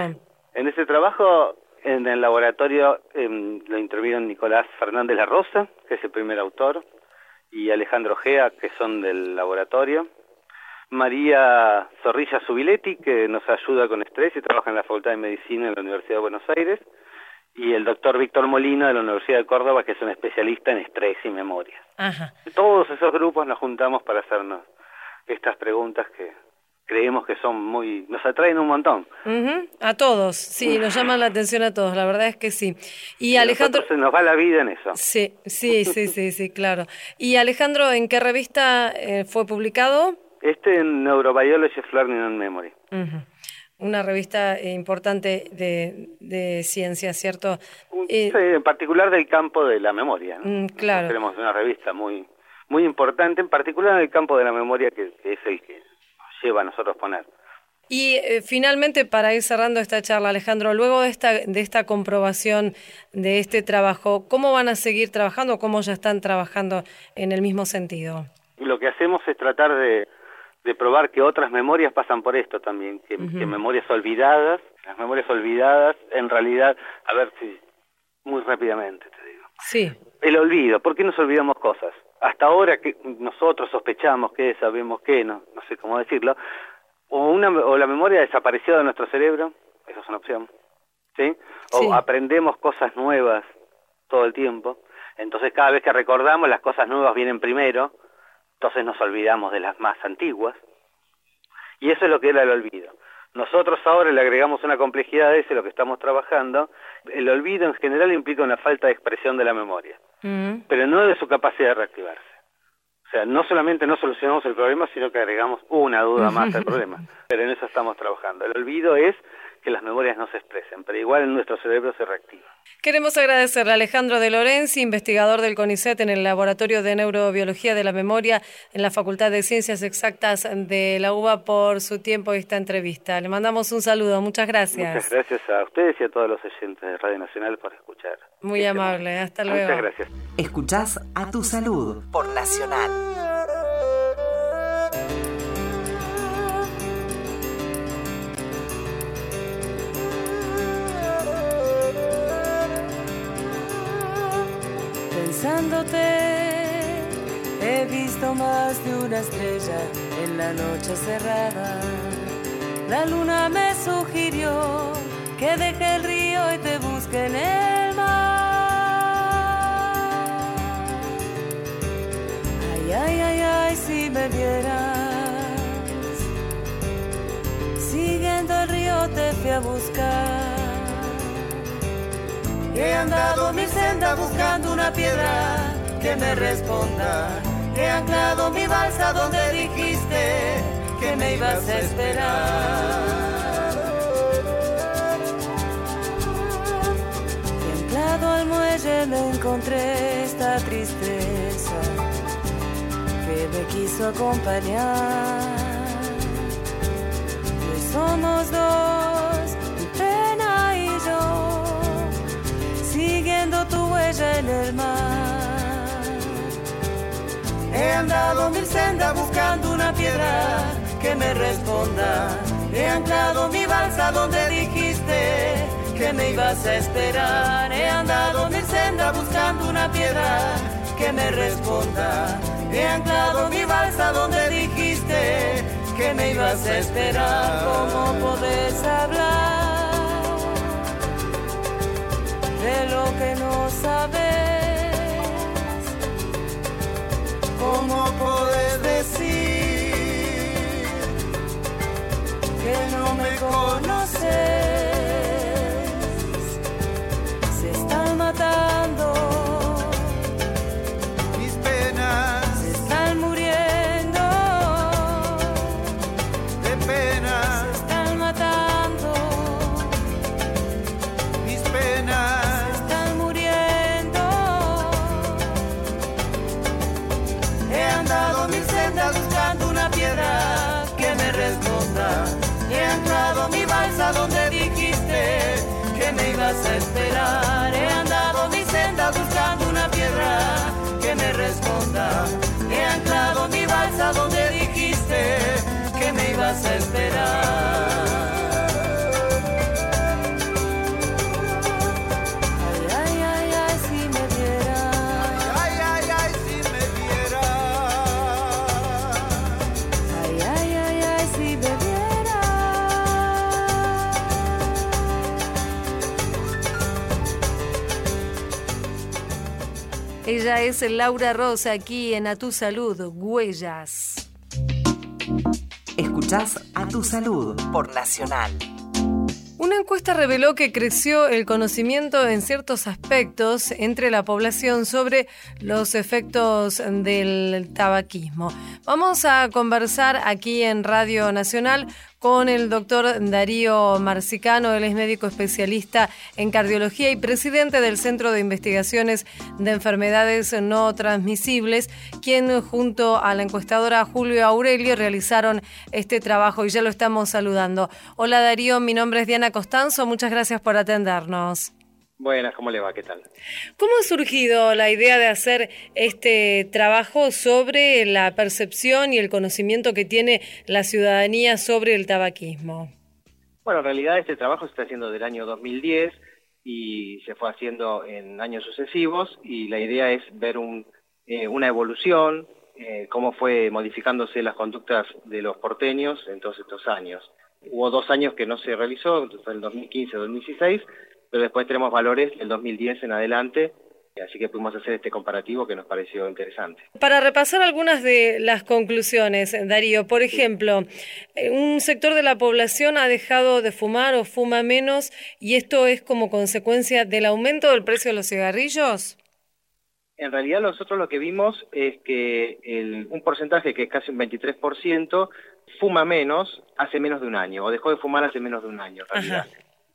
En ese trabajo en el laboratorio eh, lo intervinieron Nicolás Fernández La Rosa, que es el primer autor, y Alejandro Gea, que son del laboratorio. María Zorrilla Subiletti, que nos ayuda con estrés y trabaja en la Facultad de Medicina en la Universidad de Buenos Aires. Y el doctor Víctor Molina de la Universidad de Córdoba, que es un especialista en estrés y memoria. Todos esos grupos nos juntamos para hacernos estas preguntas que, creemos que son muy, nos atraen un montón. A todos, sí, nos llaman la atención a todos, la verdad es que sí. Y Alejandro... Se nos va la vida en eso. Sí, sí, sí, sí, sí, claro. Y Alejandro, ¿en qué revista eh, fue publicado? Este en Neurobiology of Learning and Memory. una revista eh, importante de, de ciencia, ¿cierto? Sí, en particular del campo de la memoria. ¿no? Mm, claro. Tenemos una revista muy muy importante, en particular en el campo de la memoria, que, que es el que lleva a nosotros poner. Y eh, finalmente, para ir cerrando esta charla, Alejandro, luego de esta, de esta comprobación de este trabajo, ¿cómo van a seguir trabajando? ¿Cómo ya están trabajando en el mismo sentido? Lo que hacemos es tratar de, de probar que otras memorias pasan por esto también, que, que memorias olvidadas, las memorias olvidadas, en realidad, a ver si, muy rápidamente te digo. Sí. El olvido, ¿por qué nos olvidamos cosas? Hasta ahora que nosotros sospechamos que sabemos que, no, no sé cómo decirlo, o, una, o la memoria desapareció de nuestro cerebro, esa es una opción, ¿sí? O Sí. aprendemos cosas nuevas todo el tiempo, entonces cada vez que recordamos las cosas nuevas vienen primero, entonces nos olvidamos de las más antiguas, y eso es lo que era el olvido. Nosotros ahora le agregamos una complejidad a ese, lo que estamos trabajando. El olvido en general implica una falta de expresión de la memoria, pero no de su capacidad de reactivarse. O sea, no solamente no solucionamos el problema, sino que agregamos una duda más al [LAUGHS] problema. Pero en eso estamos trabajando. El olvido es que las memorias no se expresen, pero igual en nuestro cerebro se reactiva. Queremos agradecerle a Alejandro de Lorenzi, investigador del CONICET en el Laboratorio de Neurobiología de la Memoria en la Facultad de Ciencias Exactas de la UBA, por su tiempo y esta entrevista. Le mandamos un saludo. Muchas gracias. Muchas gracias a ustedes y a todos los oyentes de Radio Nacional por escuchar. Muy amable. Hasta luego. Muchas gracias. Escuchás a tu salud por Nacional. Pensándote, he visto más de una estrella en la noche cerrada. La luna me sugirió que deje el río y te busque en el mar. Ay, ay, ay, ay, si me vieras. Siguiendo el río te fui a buscar. He andado mi senda buscando una piedra que me responda. He anclado mi balsa donde dijiste que me ibas a esperar. Y anclado al muelle me encontré esta tristeza que me quiso acompañar. Hoy somos dos, en el mar. He andado mil sendas buscando una piedra que me responda. He anclado mi balsa donde dijiste que me ibas a esperar. He andado mil sendas buscando una piedra que me responda. He anclado mi balsa donde dijiste que me ibas a esperar. ¿Cómo podés hablar? De lo que no sabes. ¿Cómo puedes decir que no me conoces? Se están matando que Ella es Laura Rosa aquí en A Tu Salud, Huellas. Escuchás a tu salud por Nacional. Una encuesta reveló que creció el conocimiento en ciertos aspectos entre la población sobre los efectos del tabaquismo. Vamos a conversar aquí en Radio Nacional con el doctor Darío Marcicano, él es médico especialista en cardiología y presidente del Centro de Investigaciones de Enfermedades No Transmisibles, quien junto a la encuestadora Julio Aurelio realizaron este trabajo y ya lo estamos saludando. Hola Darío, mi nombre es Diana Costanzo, muchas gracias por atendernos. Buenas, ¿cómo le va? ¿Qué tal? ¿Cómo ha surgido la idea de hacer este trabajo sobre la percepción y el conocimiento que tiene la ciudadanía sobre el tabaquismo? Bueno, en realidad este trabajo se está haciendo del año 2010 y se fue haciendo en años sucesivos y la idea es ver un, eh, una evolución, eh, cómo fue modificándose las conductas de los porteños en todos estos años. Hubo dos años que no se realizó, fue el 2015-2016, pero después tenemos valores del 2010 en adelante, así que pudimos hacer este comparativo que nos pareció interesante. Para repasar algunas de las conclusiones, Darío, por ejemplo, eh, un sector de la población ha dejado de fumar o fuma menos y esto es como consecuencia del aumento del precio de los cigarrillos. En realidad nosotros lo que vimos es que el, un porcentaje que es casi un 23% fuma menos hace menos de un año o dejó de fumar hace menos de un año en realidad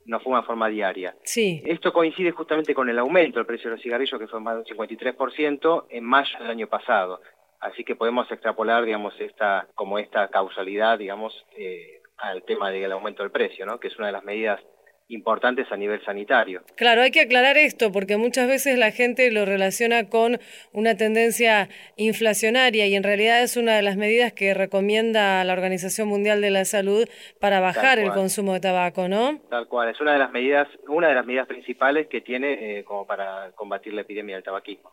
no fuma de forma diaria. Sí. Esto coincide justamente con el aumento del precio de los cigarrillos, que fue más de un 53% en mayo del año pasado. Así que podemos extrapolar, digamos, esta, como esta causalidad, digamos, eh, al tema del aumento del precio, ¿no? Que es una de las medidas importantes a nivel sanitario. Claro, hay que aclarar esto porque muchas veces la gente lo relaciona con una tendencia inflacionaria y en realidad es una de las medidas que recomienda la Organización Mundial de la Salud para bajar el consumo de tabaco, ¿no? Tal cual, es una de las medidas, una de las medidas principales que tiene eh, como para combatir la epidemia del tabaquismo.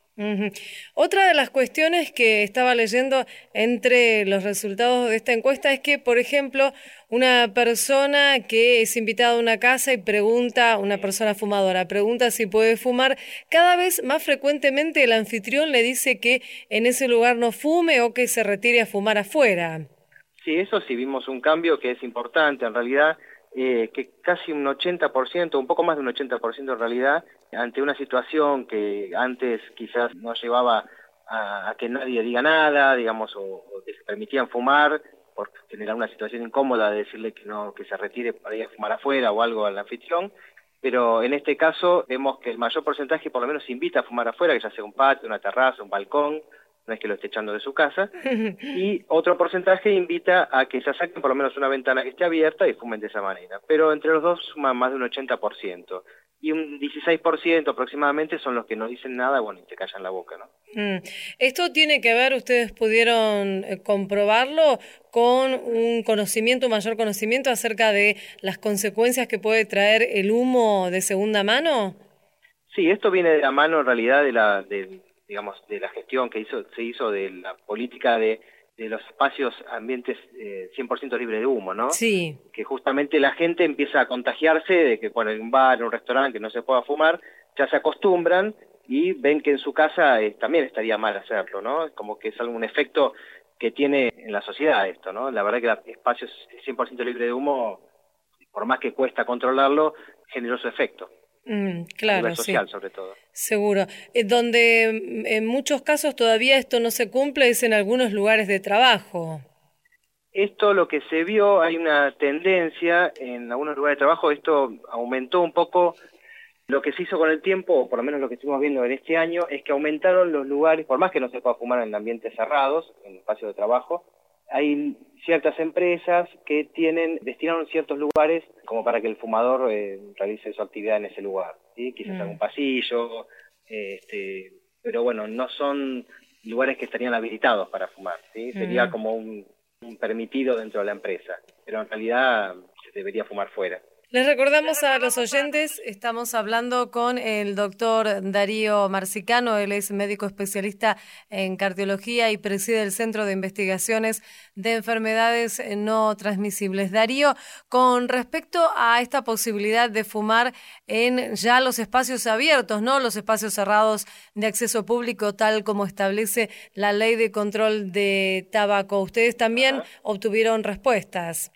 Otra de las cuestiones que estaba leyendo entre los resultados de esta encuesta es que, por ejemplo, una persona que es invitada a una casa y pregunta, una persona fumadora, pregunta si puede fumar, cada vez más frecuentemente el anfitrión le dice que en ese lugar no fume o que se retire a fumar afuera. Sí, eso sí vimos un cambio que es importante. En realidad, eh, que casi un 80%, un poco más de un 80% en realidad, ante una situación que antes quizás no llevaba a, que nadie diga nada, digamos, o, que se permitían fumar, por generar una situación incómoda de decirle que no que se retire para ir a fumar afuera o algo al anfitrión, pero en este caso vemos que el mayor porcentaje por lo menos invita a fumar afuera, que ya sea un patio, una terraza, un balcón, no es que lo esté echando de su casa, [LAUGHS] y otro porcentaje invita a que se saquen por lo menos una ventana que esté abierta y fumen de esa manera. Pero entre los dos suman más de un 80%. Y un 16% aproximadamente son los que no dicen nada, bueno, y te callan la boca, ¿no? Mm. Esto tiene que ver, ustedes pudieron eh, comprobarlo con un conocimiento, un mayor conocimiento acerca de las consecuencias que puede traer el humo de segunda mano. Sí, esto viene de la mano en realidad de la, de, digamos, de la gestión que hizo, se hizo de la política de, de los espacios ambientes eh, 100% libre de humo, ¿no? Sí. Que justamente la gente empieza a contagiarse de que por un bar, un restaurante que no se pueda fumar, ya se acostumbran y ven que en su casa eh, también estaría mal hacerlo, ¿no? Como que es algún efecto que tiene en la sociedad esto, ¿no? La verdad que espacios 100% libre de humo, por más que cuesta controlarlo, generó su efecto. Mm, claro, social sobre todo. Seguro. Eh, donde mm, en muchos casos todavía esto no se cumple es en algunos lugares de trabajo. Esto lo que se vio, hay una tendencia en algunos lugares de trabajo, esto aumentó un poco lo que se hizo con el tiempo, o por lo menos lo que estuvimos viendo en este año, es que aumentaron los lugares, por más que no se pueda fumar en ambientes cerrados, en espacios de trabajo, hay ciertas empresas que tienen destinaron ciertos lugares como para que el fumador eh, realice su actividad en ese lugar, ¿sí? quizás mm. algún pasillo, este, pero bueno, no son lugares que estarían habilitados para fumar, ¿sí? sería mm. como un permitido dentro de la empresa, pero en realidad se debería fumar fuera. Les recordamos a los oyentes, estamos hablando con el doctor Darío Marcicano, él es médico especialista en cardiología y preside el Centro de Investigaciones de Enfermedades No Transmisibles. Darío, con respecto a esta posibilidad de fumar en ya los espacios abiertos, no los espacios cerrados de acceso público, tal como establece la ley de control de tabaco, ustedes también obtuvieron respuestas.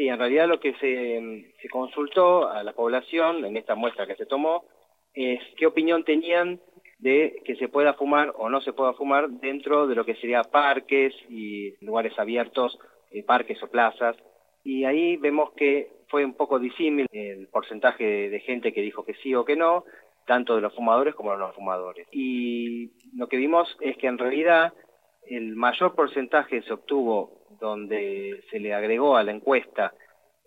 Sí, en realidad lo que se, consultó a la población en esta muestra que se tomó es qué opinión tenían de que se pueda fumar o no se pueda fumar dentro de lo que sería parques y lugares abiertos, eh, parques o plazas. y ahí vemos que fue un poco disímil el porcentaje de gente que dijo que sí o que no, tanto de los fumadores como de los no fumadores. Y lo que vimos es que en realidad el mayor porcentaje se obtuvo donde se le agregó a la encuesta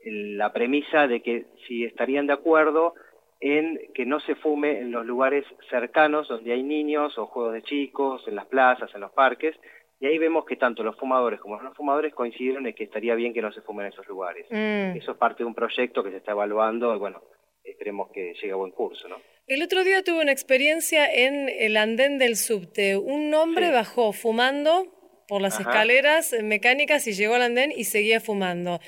la premisa de que si estarían de acuerdo en que no se fume en los lugares cercanos donde hay niños o juegos de chicos, en las plazas, en los parques, y ahí vemos que tanto los fumadores como los no fumadores coincidieron en que estaría bien que no se fume en esos lugares. Mm. Eso es parte de un proyecto que se está evaluando y bueno, esperemos que llegue a buen curso, ¿no? El otro día tuve una experiencia en el andén del subte. Un hombre bajó fumando por las Ajá. escaleras mecánicas y llegó al andén y seguía fumando.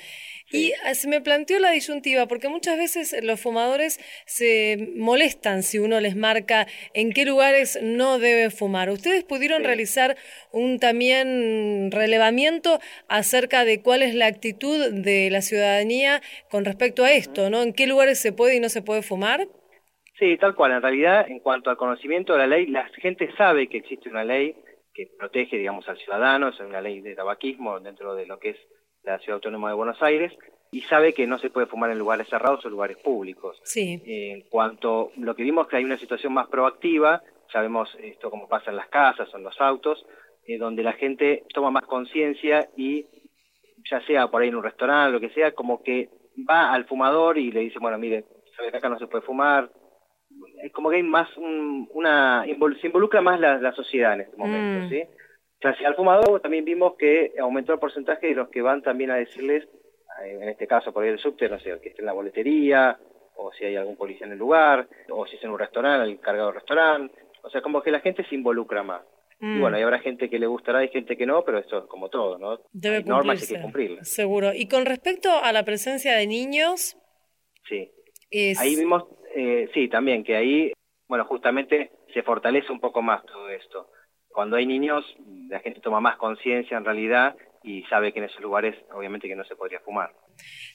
Y ah, se me planteó la disyuntiva, porque muchas veces los fumadores se molestan si uno les marca en qué lugares no deben fumar. ¿Ustedes pudieron realizar un también relevamiento acerca de cuál es la actitud de la ciudadanía con respecto a esto, ¿no? ¿En qué lugares se puede y no se puede fumar? Sí, tal cual. En realidad, en cuanto al conocimiento de la ley, la gente sabe que existe una ley que protege, digamos, al ciudadano, es una ley de tabaquismo dentro de lo que es la Ciudad Autónoma de Buenos Aires, y sabe que no se puede fumar en lugares cerrados o lugares públicos. Sí. En cuanto lo que vimos que hay una situación más proactiva, sabemos esto como pasa en las casas o en los autos, eh, donde la gente toma más conciencia y ya sea por ahí en un restaurante, lo que sea, como que va al fumador y le dice, bueno, mire, sabe que acá no se puede fumar. Es como que hay más un- una, se involucra más la, la sociedad en este momento, Mm. ¿sí? O sea, si al fumador también vimos que aumentó el porcentaje de los que van también a decirles, eh, en este caso por ahí el subte, no sé, que esté en la boletería, o si hay algún policía en el lugar, o si es en un restaurante, el cargado del restaurante. O sea, como que la gente se involucra más. Y Mm. bueno, y habrá gente que le gustará y gente que no, pero esto es como todo, ¿no? Debe hay normas hay que cumplirlas. Seguro. Y con respecto a la presencia de niños, Sí. es... Ahí vimos, eh, sí, también que ahí, bueno, justamente se fortalece un poco más todo esto. Cuando hay niños, la gente toma más conciencia en realidad y sabe que en esos lugares obviamente que no se podría fumar.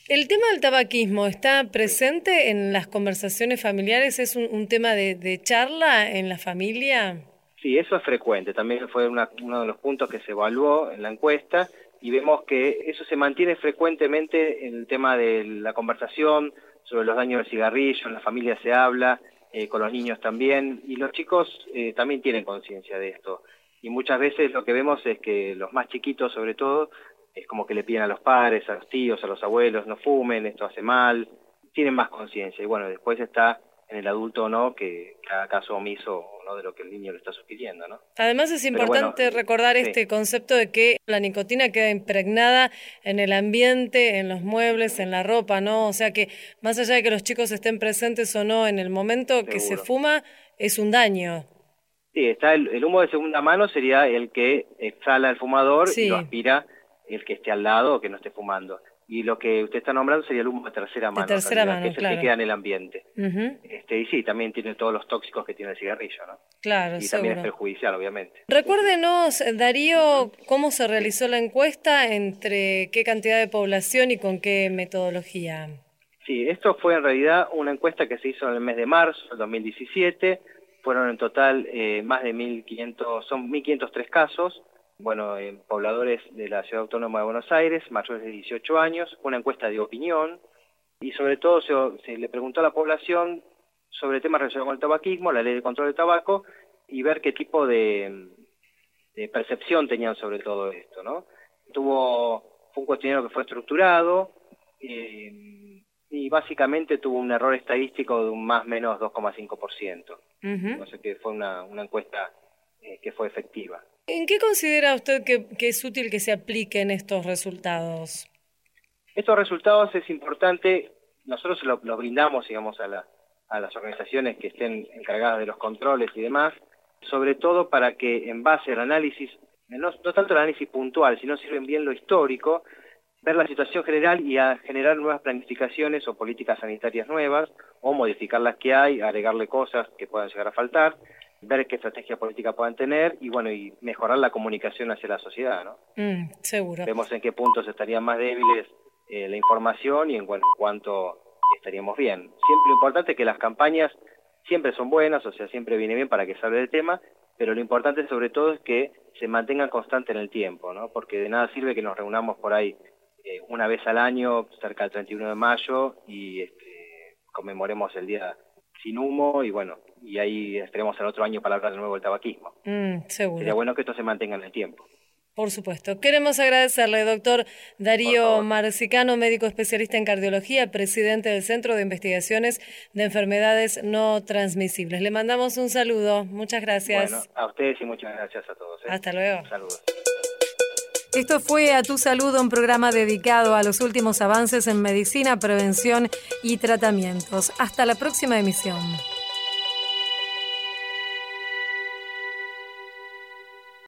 El tema del tabaquismo está presente en las conversaciones familiares, es un, un tema de, de charla en la familia. Sí, eso es frecuente. También fue una- uno de los puntos que se evaluó en la encuesta y vemos que eso se mantiene frecuentemente en el tema de la conversación sobre los daños del cigarrillo, en la familia se habla, eh, con los niños también, y los chicos eh, también tienen conciencia de esto. Y muchas veces lo que vemos es que los más chiquitos, sobre todo, es como que le piden a los padres, a los tíos, a los abuelos, no fumen, esto hace mal, tienen más conciencia. Y bueno, después está en el adulto o no que haga caso omiso o no de lo que el niño le está sugiriendo, ¿no? Además es importante bueno, recordar sí. este concepto de que la nicotina queda impregnada en el ambiente, en los muebles, en la ropa, ¿no? O sea que más allá de que los chicos estén presentes o no en el momento que se fuma, es un daño. Sí, está el, el humo de segunda mano sería el que exhala el fumador Sí. y lo aspira el que esté al lado o que no esté fumando. Y lo que usted está nombrando sería el humo de tercera mano, tercera realidad, mano, que es el claro. que queda en el ambiente. Este, y sí, también tiene todos los tóxicos que tiene el cigarrillo, ¿no? Claro, y también es perjudicial, obviamente. Recuérdenos, Darío, cómo se realizó la encuesta, entre qué cantidad de población y con qué metodología. Sí, esto fue en realidad una encuesta que se hizo en el mes de marzo del 2017. Fueron en total eh, más de 1.500, son 1.503 casos, bueno, en pobladores de la Ciudad Autónoma de Buenos Aires, mayores de 18 años, una encuesta de opinión y sobre todo se, se le preguntó a la población sobre temas relacionados con el tabaquismo, la ley de control del tabaco y ver qué tipo de, de percepción tenían sobre todo esto, ¿no? Tuvo, fue un cuestionario que fue estructurado, eh, y básicamente tuvo un error estadístico de un más o menos 2,5%. Ujú. O sea que fue una, una encuesta eh, que fue efectiva. ¿En qué considera usted que, es útil que se apliquen estos resultados? Estos resultados es importante, nosotros los lo brindamos, digamos, a, la- a las organizaciones que estén encargadas de los controles y demás, sobre todo para que en base al análisis, no, no tanto el análisis puntual, sino sirven bien lo histórico, ver la situación general y a generar nuevas planificaciones o políticas sanitarias nuevas, o modificar las que hay, agregarle cosas que puedan llegar a faltar, ver qué estrategia política puedan tener y bueno, y mejorar la comunicación hacia la sociedad, ¿no? Mm, seguro. Vemos en qué puntos estarían más débiles eh, la información y en, bueno, en cuánto estaríamos bien. Siempre lo importante es que las campañas siempre son buenas, o sea, siempre viene bien para que se hable del tema, pero lo importante sobre todo es que se mantengan constante en el tiempo, ¿no? Porque de nada sirve que nos reunamos por ahí eh, una vez al año, cerca del 31 de mayo, y este, conmemoremos el Día Sin Humo, y bueno, y ahí estaremos el otro año para hablar de nuevo del tabaquismo. Mm, seguro. Sería bueno que esto se mantenga en el tiempo. Por supuesto. Queremos agradecerle, doctor Darío Marcicano, médico especialista en cardiología, presidente del Centro de Investigaciones de Enfermedades No Transmisibles. Le mandamos un saludo. Muchas gracias. Bueno, a ustedes y muchas gracias a todos. ¿eh? Hasta luego. Saludos. Esto fue A Tu Salud, un programa dedicado a los últimos avances en medicina, prevención y tratamientos. Hasta la próxima emisión.